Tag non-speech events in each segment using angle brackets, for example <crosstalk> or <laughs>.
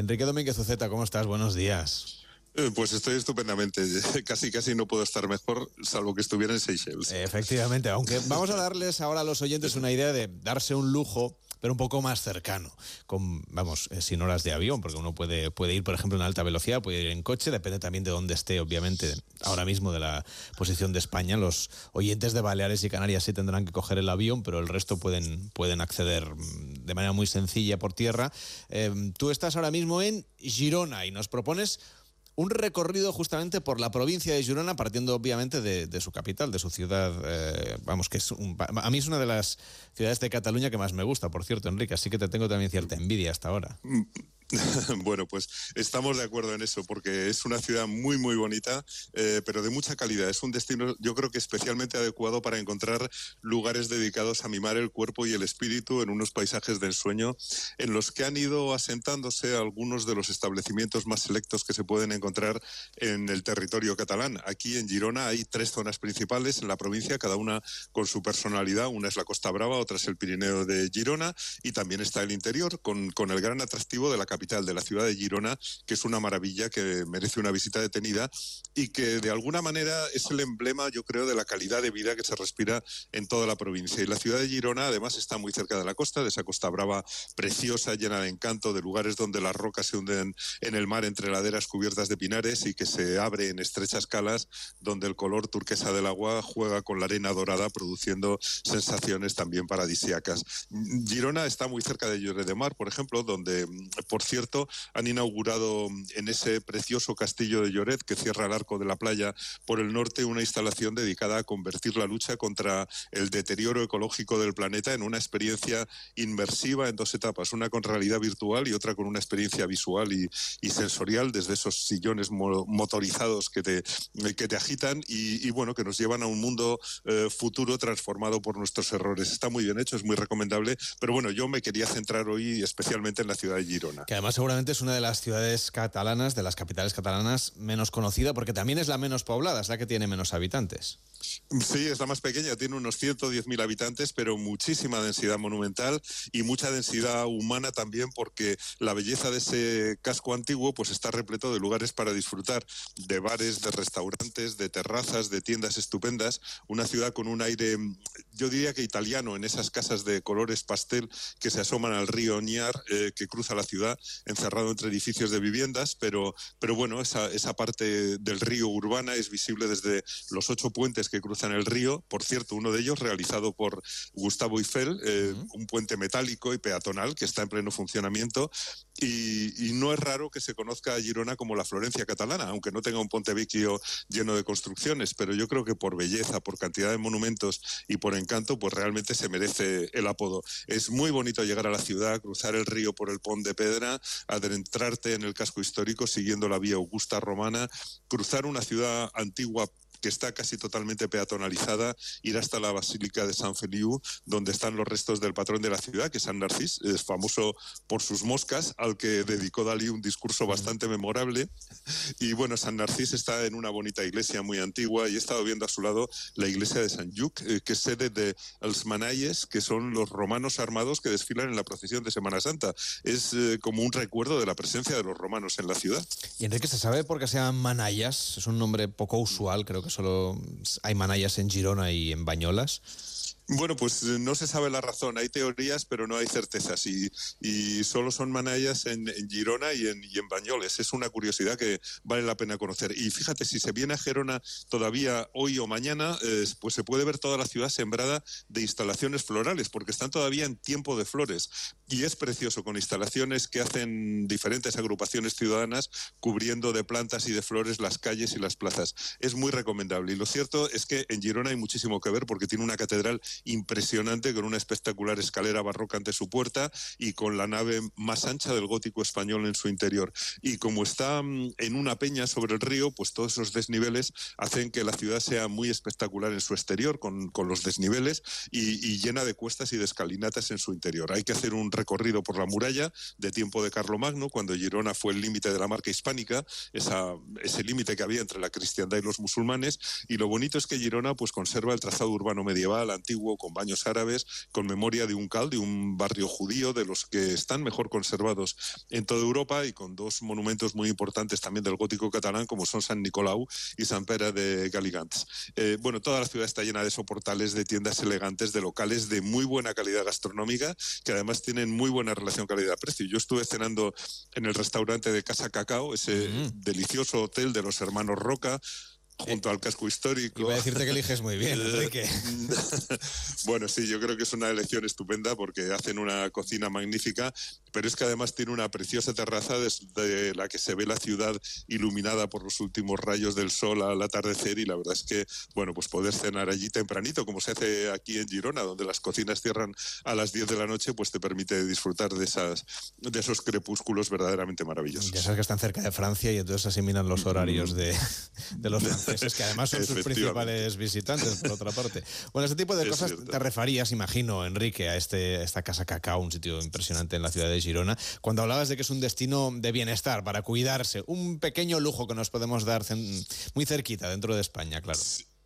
Enrique Domínguez Uceta, ¿cómo estás? Buenos días. Eh, pues estoy estupendamente. <laughs> Casi, casi no puedo estar mejor, salvo que estuviera en Seychelles. Efectivamente, aunque vamos a darles ahora a los oyentes una idea de darse un lujo pero un poco más cercano, con, vamos, eh, sin horas de avión, porque uno puede, puede ir, por ejemplo, en alta velocidad, puede ir en coche, depende también de dónde esté, obviamente, ahora mismo de la posición de España. Los oyentes de Baleares y Canarias sí tendrán que coger el avión, pero el resto pueden, pueden acceder mm, de manera muy sencilla por tierra. Eh, tú estás ahora mismo en Girona y nos propones un recorrido justamente por la provincia de Girona, partiendo obviamente de, su capital, de su ciudad. Eh, vamos, que es a mí es una de las ciudades de Cataluña que más me gusta, por cierto, Enrique, así que te tengo también cierta envidia hasta ahora. <laughs> Bueno, pues estamos de acuerdo en eso, porque es una ciudad muy, muy bonita, eh, pero de mucha calidad. Es un destino, yo creo que especialmente adecuado para encontrar lugares dedicados a mimar el cuerpo y el espíritu en unos paisajes de ensueño, en los que han ido asentándose algunos de los establecimientos más selectos que se pueden encontrar en el territorio catalán. Aquí en Girona hay tres zonas principales en la provincia, cada una con su personalidad. Una es la Costa Brava, otra es el Pirineo de Girona y también está el interior, con, con el gran atractivo de la capital capital de la ciudad de Girona, que es una maravilla que merece una visita detenida y que de alguna manera es el emblema, yo creo, de la calidad de vida que se respira en toda la provincia. Y la ciudad de Girona, además, está muy cerca de la costa, de esa costa brava preciosa, llena de encanto, de lugares donde las rocas se hunden en el mar entre laderas cubiertas de pinares y que se abre en estrechas calas, donde el color turquesa del agua juega con la arena dorada, produciendo sensaciones también paradisíacas. Girona está muy cerca de Lloret de Mar, por ejemplo, donde, por cierto, han inaugurado en ese precioso castillo de Lloret que cierra el arco de la playa por el norte una instalación dedicada a convertir la lucha contra el deterioro ecológico del planeta en una experiencia inmersiva en dos etapas, una con realidad virtual y otra con una experiencia visual y, sensorial desde esos sillones motorizados que te, que te agitan y, bueno, que nos llevan a un mundo eh, futuro transformado por nuestros errores. Está muy bien hecho, es muy recomendable, pero bueno, yo me quería centrar hoy especialmente en la ciudad de Girona además seguramente es una de las ciudades catalanas, de las capitales catalanas menos conocida, porque también es la menos poblada, es la que tiene menos habitantes. Sí, es la más pequeña, tiene unos 110.000 habitantes, pero muchísima densidad monumental y mucha densidad humana también, porque la belleza de ese casco antiguo pues está repleto de lugares para disfrutar, de bares, de restaurantes, de terrazas, de tiendas estupendas, una ciudad con un aire, yo diría que italiano, en esas casas de colores pastel que se asoman al río Niar, eh, que cruza la ciudad, encerrado entre edificios de viviendas, pero, pero bueno, esa, esa parte del río urbana es visible desde los ocho puentes que cruzan el río. Por cierto, uno de ellos realizado por Gustavo Eiffel, eh, un puente metálico y peatonal que está en pleno funcionamiento. Y, no es raro que se conozca a Girona como la Florencia catalana, aunque no tenga un Pontevecchio lleno de construcciones, pero yo creo que por belleza, por cantidad de monumentos y por encanto, pues realmente se merece el apodo. Es muy bonito llegar a la ciudad, cruzar el río por el Pont de Pedra, adentrarte en el casco histórico siguiendo la vía Augusta romana, cruzar una ciudad antigua que está casi totalmente peatonalizada, ir hasta la Basílica de San Feliu, donde están los restos del patrón de la ciudad, que es San Narcís, es famoso por sus moscas, al que dedicó Dalí un discurso bastante memorable. Y bueno, San Narcís está en una bonita iglesia muy antigua y he estado viendo a su lado la iglesia de San Lluc, eh, que es sede de los Manayes, que son los romanos armados que desfilan en la procesión de Semana Santa. Es eh, como un recuerdo de la presencia de los romanos en la ciudad. Y Enrique, ¿se sabe por qué se llaman Manayas? Es un nombre poco usual, creo que solo hay manayas en Girona y en Bañolas. Bueno, pues eh, no se sabe la razón. Hay teorías, pero no hay certezas. Y, y solo son manayas en, Girona y en, y en, Bañoles. Es una curiosidad que vale la pena conocer. Y fíjate, si se viene a Gerona todavía hoy o mañana, eh, pues se puede ver toda la ciudad sembrada de instalaciones florales, porque están todavía en tiempo de flores. Y es precioso, con instalaciones que hacen diferentes agrupaciones ciudadanas, cubriendo de plantas y de flores las calles y las plazas. Es muy recomendable. Y lo cierto es que en Girona hay muchísimo que ver, porque tiene una catedral impresionante con una espectacular escalera barroca ante su puerta y con la nave más ancha del gótico español en su interior. Y como está mm, en una peña sobre el río, pues todos esos desniveles hacen que la ciudad sea muy espectacular en su exterior, con, los desniveles y, llena de cuestas y de escalinatas en su interior. Hay que hacer un recorrido por la muralla de tiempo de Carlomagno, cuando Girona fue el límite de la marca hispánica, ese límite que había entre la cristiandad y los musulmanes. Y lo bonito es que Girona pues conserva el trazado urbano medieval, antiguo, antiguo, con baños árabes, con memoria de un cal, de un barrio judío, de los que están mejor conservados en toda Europa y con dos monumentos muy importantes también del gótico catalán, como son San Nicolau y San Pere de Galigants. Eh, bueno, toda la ciudad está llena de soportales, de tiendas elegantes, de locales de muy buena calidad gastronómica, que además tienen muy buena relación calidad-precio. Yo estuve cenando en el restaurante de Casa Cacao, ese mm. delicioso hotel de los hermanos Roca, junto al casco histórico. Voy a decirte que eliges muy bien, <laughs> Enrique. <laughs> bueno, sí, yo creo que es una elección estupenda porque hacen una cocina magnífica, pero es que además tiene una preciosa terraza desde la que se ve la ciudad iluminada por los últimos rayos del sol al atardecer y la verdad es que, bueno, pues poder cenar allí tempranito, como se hace aquí en Girona, donde las cocinas cierran a las 10 de la noche, pues te permite disfrutar de, esas, de esos crepúsculos verdaderamente maravillosos. Ya sabes que están cerca de Francia y entonces asimilan los horarios de, de los <laughs> es que además son sus principales visitantes, por otra parte. Bueno, este tipo de cosas te referías, imagino, Enrique, a, este, esta Casa Cacao, un sitio impresionante en la ciudad de Girona, cuando hablabas de que es un destino de bienestar, para cuidarse, un pequeño lujo que nos podemos dar muy cerquita dentro de España, claro.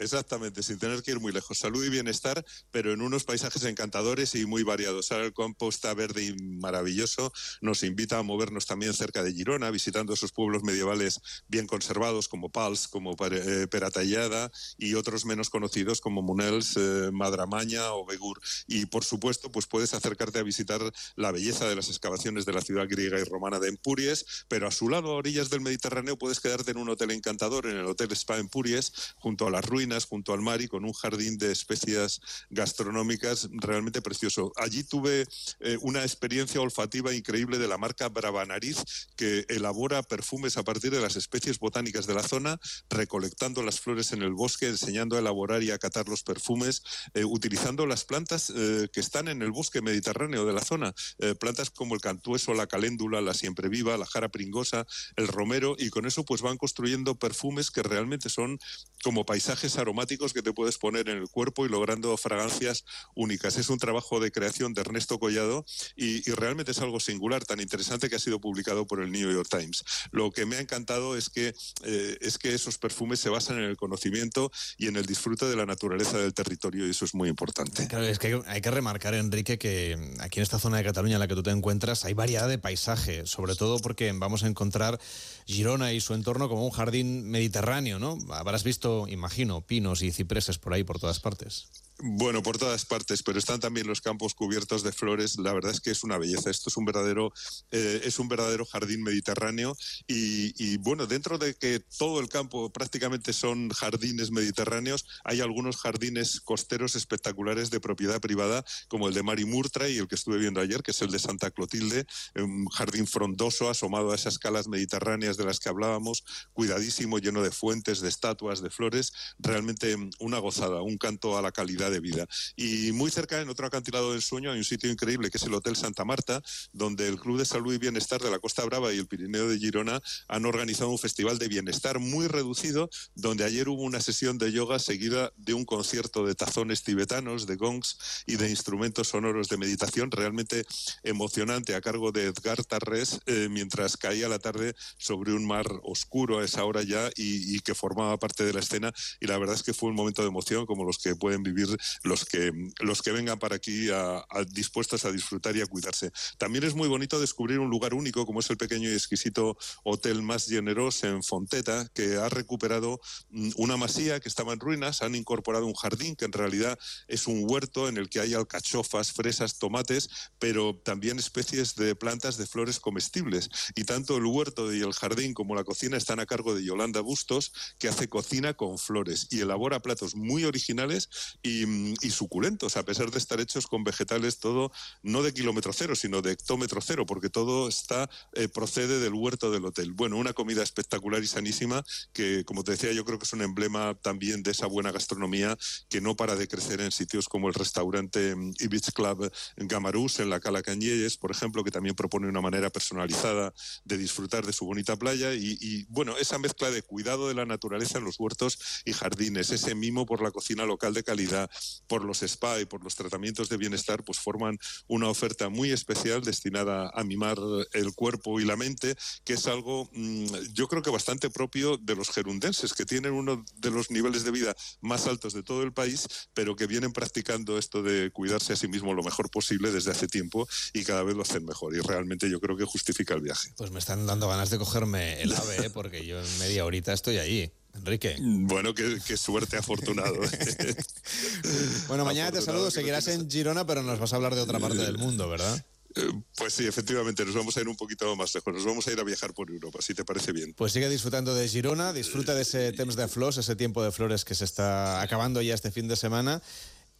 Exactamente, sin tener que ir muy lejos. Salud y bienestar, pero en unos paisajes encantadores y muy variados. Ahora el campo está verde y maravilloso. Nos invita a movernos también cerca de Girona, visitando esos pueblos medievales bien conservados como Pals, como eh, Peratallada y otros menos conocidos como Munels, eh, Madramaña o Begur. Y por supuesto, pues puedes acercarte a visitar la belleza de las excavaciones de la ciudad griega y romana de Empuries, pero a su lado, a orillas del Mediterráneo, puedes quedarte en un hotel encantador, en el Hotel Spa Empuries, junto a las ruinas junto al mar y con un jardín de especias gastronómicas realmente precioso. Allí tuve eh, una experiencia olfativa increíble de la marca Bravanariz que elabora perfumes a partir de las especies botánicas de la zona, recolectando las flores en el bosque, enseñando a elaborar y a catar los perfumes, eh, utilizando las plantas eh, que están en el bosque mediterráneo de la zona, plantas como el cantueso, la caléndula, la siempre viva, la jara pringosa, el romero, y con eso pues van construyendo perfumes que realmente son como paisajes aromáticos que te puedes poner en el cuerpo y logrando fragancias únicas. Es un trabajo de creación de Ernesto Collado y, realmente es algo singular, tan interesante que ha sido publicado por el New York Times. Lo que me ha encantado es que, eh, es que esos perfumes se basan en el conocimiento y en el disfrute de la naturaleza del territorio y eso es muy importante. Claro, es que hay que remarcar, Enrique, que aquí en esta zona de Cataluña en la que tú te encuentras hay variedad de paisaje, sobre todo porque vamos a encontrar Girona y su entorno como un jardín mediterráneo, ¿no? Habrás visto, imagino, pinos y cipreses por ahí, por todas partes. Bueno, por todas partes, pero están también los campos cubiertos de flores. La verdad es que es una belleza. Esto es un verdadero, eh, es un verdadero jardín mediterráneo. Y, bueno, dentro de que todo el campo prácticamente son jardines mediterráneos, hay algunos jardines costeros espectaculares de propiedad privada, como el de Mari Murtra y el que estuve viendo ayer, que es el de Santa Clotilde, un jardín frondoso asomado a esas calas mediterráneas de las que hablábamos, cuidadísimo, lleno de fuentes, de estatuas, de flores. Realmente una gozada, un canto a la calidad de vida. Y muy cerca, en otro acantilado del sueño, hay un sitio increíble que es el Hotel Santa Marta, donde el Club de Salud y Bienestar de la Costa Brava y el Pirineo de Girona han organizado un festival de bienestar muy reducido, donde ayer hubo una sesión de yoga seguida de un concierto de tazones tibetanos, de gongs y de instrumentos sonoros de meditación realmente emocionante a cargo de Edgar Tarrés, eh, mientras caía la tarde sobre un mar oscuro a esa hora ya y, y que formaba parte de la escena. Y la verdad es que fue un momento de emoción como los que pueden vivir los que, los que vengan para aquí a, a disfrutar y a cuidarse. También es muy bonito descubrir un lugar único como es el pequeño y exquisito Hotel Más Generoso en Fonteta, que ha recuperado mm, una masía que estaba en ruinas, han incorporado un jardín que en realidad es un huerto en el que hay alcachofas, fresas, tomates, pero también especies de plantas de flores comestibles. Y tanto el huerto y el jardín como la cocina están a cargo de Yolanda Bustos, que hace cocina con flores y elabora platos muy originales y y, suculentos, a pesar de estar hechos con vegetales todo, no de kilómetro cero, sino de hectómetro cero, porque todo está eh, procede del huerto del hotel. Bueno, una comida espectacular y sanísima que, como te decía, yo creo que es un emblema también de esa buena gastronomía que no para de crecer en sitios como el restaurante mm, Ibis Club Gamarús, en la Cala Cañelles, por ejemplo, que también propone una manera personalizada de disfrutar de su bonita playa y, y, bueno, esa mezcla de cuidado de la naturaleza en los huertos y jardines, ese mimo por la cocina local de calidad, por los spa y por los tratamientos de bienestar, pues forman una oferta muy especial destinada a mimar el cuerpo y la mente, que es algo mm, yo creo que bastante propio de los gerundenses, que tienen uno de los niveles de vida más altos de todo el país, pero que vienen practicando esto de cuidarse a sí mismo lo mejor posible desde hace tiempo y cada vez lo hacen mejor. Y realmente yo creo que justifica el viaje. Pues me están dando ganas de cogerme el ave, ¿eh? porque yo en media horita estoy allí. Enrique. Bueno, qué, suerte afortunado. <laughs> bueno, mañana te saludo. Seguirás en Girona, pero nos vas a hablar de otra parte del mundo, ¿verdad? Eh, pues sí, efectivamente, nos vamos a ir un poquito más lejos, nos vamos a ir a viajar por Europa, si te parece bien. Pues sigue disfrutando de Girona, disfruta de ese Temps de Flores, ese tiempo de flores que se está acabando ya este fin de semana.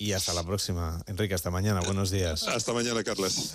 Y hasta la próxima. Enrique, hasta mañana. Buenos días. Hasta mañana, Carlos.